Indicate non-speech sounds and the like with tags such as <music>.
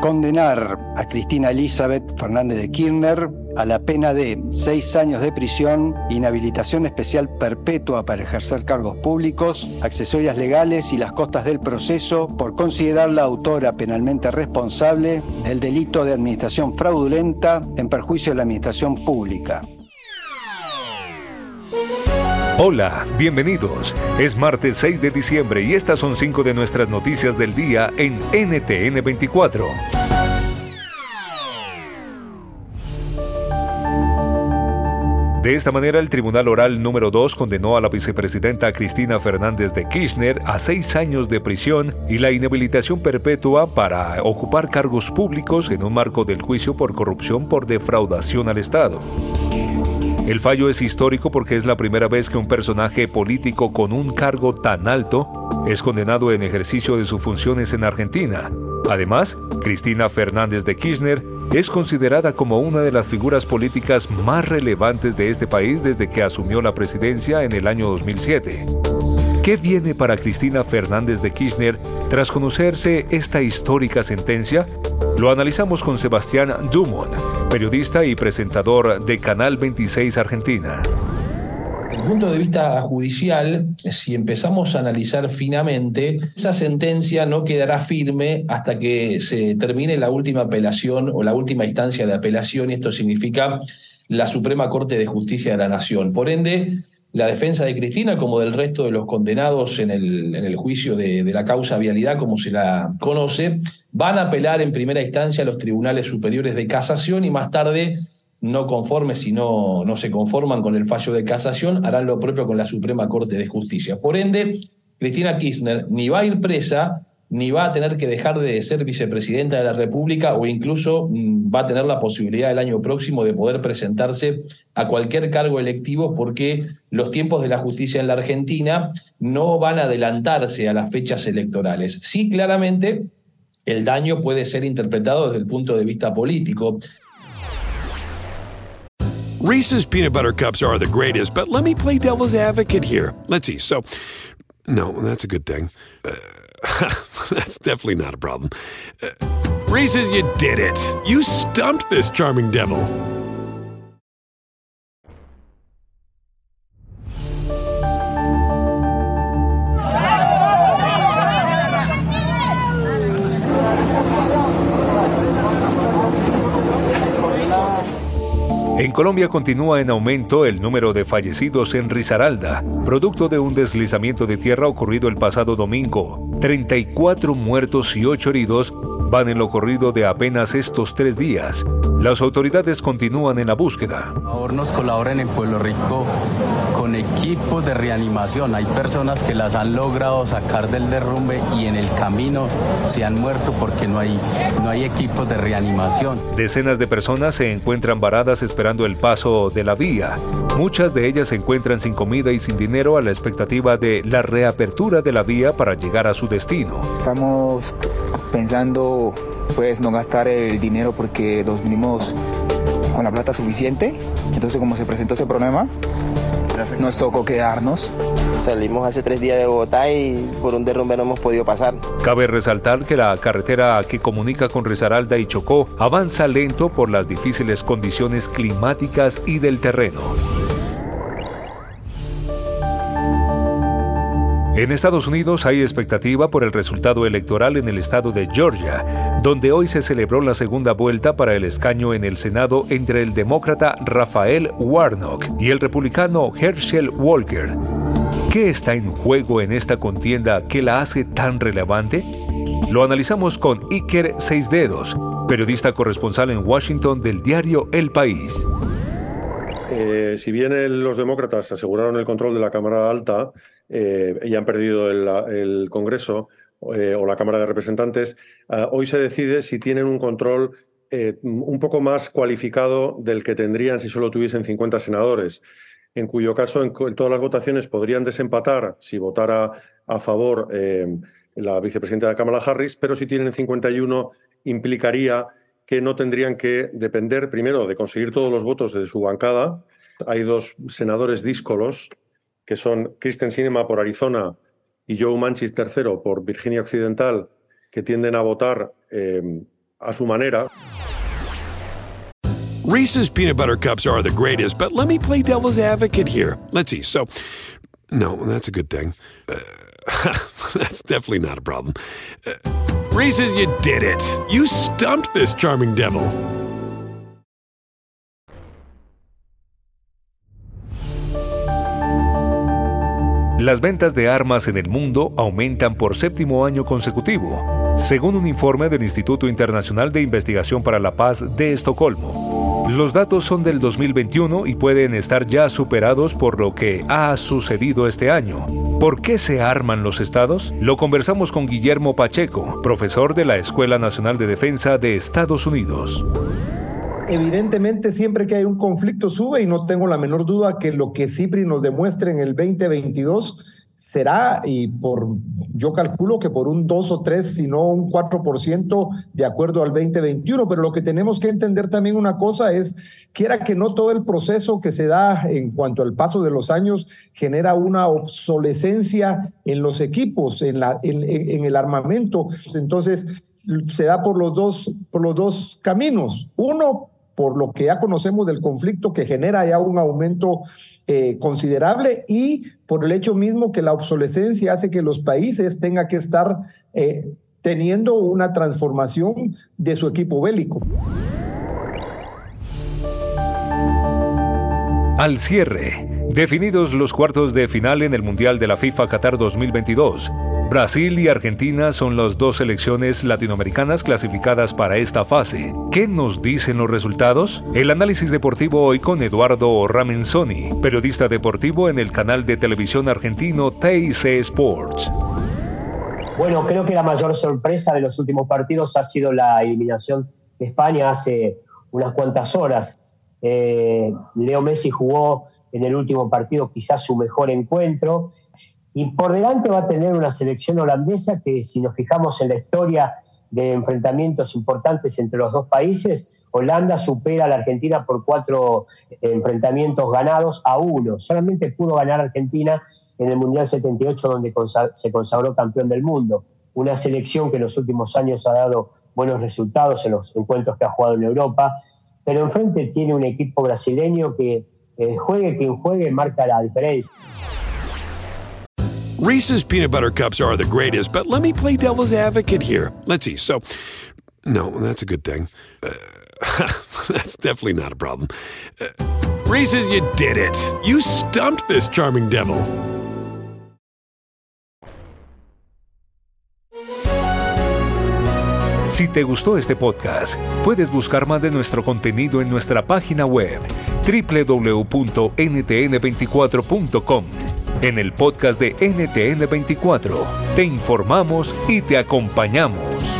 condenar a Cristina Elizabeth Fernández de Kirchner a la pena de seis años de prisión, inhabilitación especial perpetua para ejercer cargos públicos, accesorias legales y las costas del proceso por considerarla autora penalmente responsable del delito de administración fraudulenta en perjuicio de la administración pública. Hola, bienvenidos. Es martes 6 de diciembre y estas son cinco de nuestras noticias del día en NTN 24. De esta manera, el Tribunal Oral número 2 condenó a la vicepresidenta Cristina Fernández de Kirchner a seis años de prisión y la inhabilitación perpetua para ocupar cargos públicos en un marco del juicio por corrupción por defraudación al Estado. El fallo es histórico porque es la primera vez que un personaje político con un cargo tan alto es condenado en ejercicio de sus funciones en Argentina. Además, Cristina Fernández de Kirchner es considerada como una de las figuras políticas más relevantes de este país desde que asumió la presidencia en el año 2007. ¿Qué viene para Cristina Fernández de Kirchner tras conocerse esta histórica sentencia? Lo analizamos con Sebastián Dumont, periodista y presentador de Canal 26 Argentina. Desde el punto de vista judicial, si empezamos a analizar finamente, esa sentencia no quedará firme hasta que se termine la última apelación o la última instancia de apelación, y esto significa la Suprema Corte de Justicia de la Nación. Por ende, la defensa de Cristina, como del resto de los condenados en el, en el juicio de, de, la causa vialidad, como se la conoce, van a apelar en primera instancia a los tribunales superiores de casación y más tarde, no conformes si no, no se conforman con el fallo de casación, harán lo propio con la Suprema Corte de Justicia. Por ende, Cristina Kirchner ni va a ir presa, ni va a tener que dejar de ser vicepresidenta de la República o incluso mm, va a tener la posibilidad el año próximo de poder presentarse a cualquier cargo electivo porque los tiempos de la justicia en la Argentina no van a adelantarse a las fechas electorales. Sí, claramente, el daño puede ser interpretado desde el punto de vista político. Reese's peanut butter cups are the greatest, but let me play devil's advocate here. Let's see. So, no, that's a good thing. Uh, <laughs> That's definitely not a problem. Uh, Reese's, you did it. You stumped this charming devil. En Colombia continúa en aumento el número de fallecidos en Risaralda, producto de un deslizamiento de tierra ocurrido el pasado domingo. 34 muertos y 8 heridos van en lo corrido de apenas estos tres días. Las autoridades continúan en la búsqueda. Ahora nos colaboran en Pueblo Rico con equipos de reanimación. Hay personas que las han logrado sacar del derrumbe y en el camino se han muerto porque no hay, no hay equipos de reanimación. Decenas de personas se encuentran varadas esperando el paso de la vía. Muchas de ellas se encuentran sin comida y sin dinero a la expectativa de la reapertura de la vía para llegar a su destino. Estamos pensando pues no gastar el dinero porque nos vinimos con la plata suficiente. Entonces como se presentó ese problema, nos tocó quedarnos. Salimos hace tres días de Bogotá y por un derrumbe no hemos podido pasar. Cabe resaltar que la carretera que comunica con Risaralda y Chocó avanza lento por las difíciles condiciones climáticas y del terreno. En Estados Unidos hay expectativa por el resultado electoral en el estado de Georgia, donde hoy se celebró la segunda vuelta para el escaño en el Senado entre el demócrata Rafael Warnock y el republicano Herschel Walker. ¿Qué está en juego en esta contienda que la hace tan relevante? Lo analizamos con Iker Seisdedos, periodista corresponsal en Washington del diario El País. Eh, si bien los demócratas aseguraron el control de la Cámara Alta, eh, y han perdido el, Congreso eh, o la Cámara de Representantes, eh, hoy se decide si tienen un control eh, un poco más cualificado del que tendrían si solo tuviesen 50 senadores, en cuyo caso en, en todas las votaciones podrían desempatar si votara a favor la vicepresidenta de la Cámara Harris, pero si tienen 51 implicaría que no tendrían que depender primero de conseguir todos los votos de su bancada. Hay dos senadores díscolos que son Kristen Sinema por Arizona y Joe Manchin III por Virginia Occidental, que tienden a votar eh, a su manera. Reese's peanut butter cups are the greatest, but let me play devil's advocate here. Let's see. So, no, that's a good thing. Uh, <laughs> that's definitely not a problem. Uh, Reese's, you did it. You stumped this charming devil. Las ventas de armas en el mundo aumentan por séptimo año consecutivo, según un informe del Instituto Internacional de Investigación para la Paz de Estocolmo. Los datos son del 2021 y pueden estar ya superados por lo que ha sucedido este año. ¿Por qué se arman los estados? Lo conversamos con Guillermo Pacheco, profesor de la Escuela Nacional de Defensa de Estados Unidos evidentemente siempre que hay un conflicto sube y no tengo la menor duda que lo que CIPRI nos demuestre en el 2022 será, y por yo calculo que por un 2 o 3, si no un 4% de acuerdo al 2021, pero lo que tenemos que entender también una cosa es, quiera que no todo el proceso que se da en cuanto al paso de los años genera una obsolescencia en los equipos, en, la, en, el armamento. Entonces, se da por los dos, por los dos caminos. Uno, por lo que ya conocemos del conflicto que genera ya un aumento eh, considerable y por el hecho mismo que la obsolescencia hace que los países tengan que estar eh, teniendo una transformación de su equipo bélico. Al cierre, definidos los cuartos de final en el Mundial de la FIFA Qatar 2022. Brasil y Argentina son las dos selecciones latinoamericanas clasificadas para esta fase. ¿Qué nos dicen los resultados? El análisis deportivo hoy con Eduardo Ramenzoni, periodista deportivo en el canal de televisión argentino TIC Sports. Bueno, creo que la mayor sorpresa de los últimos partidos ha sido la eliminación de España hace unas cuantas horas. Eh, Leo Messi jugó en el último partido quizás su mejor encuentro y por delante va a tener una selección holandesa que si nos fijamos en la historia de enfrentamientos importantes entre los dos países, Holanda supera a la Argentina por cuatro eh, enfrentamientos ganados a uno. Solamente pudo ganar Argentina en el Mundial 78 donde se consagró campeón del mundo. Una selección que en los últimos años ha dado buenos resultados en los encuentros que ha jugado en Europa, pero enfrente tiene un equipo brasileño que eh, juegue quien juegue marca la diferencia. Reese's peanut butter cups are the greatest, but let me play devil's advocate here. Let's see. So, no, that's a good thing. Uh, <laughs> that's definitely not a problem. Uh, Reese's, you did it. You stumped this charming devil. Si te gustó este podcast, puedes buscar más de nuestro contenido en nuestra página web www.ntn24.com en el podcast de NTN24 te informamos y te acompañamos.